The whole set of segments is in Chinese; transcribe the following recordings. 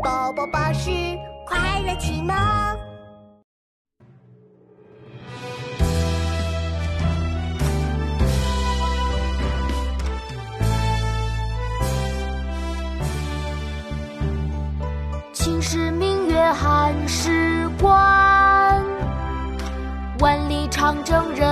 宝宝巴士快乐启蒙。秦时明月汉时关，万里长征人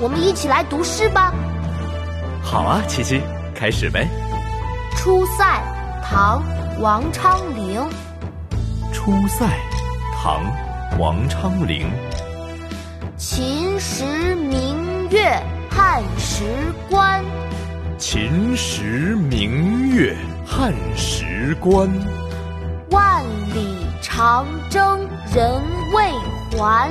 我们一起来读诗吧。好啊，琪琪，开始呗。《出塞》唐·王昌龄。出塞，唐，王昌龄。秦时明月汉时关，秦时明月汉时关。万里长征人未还，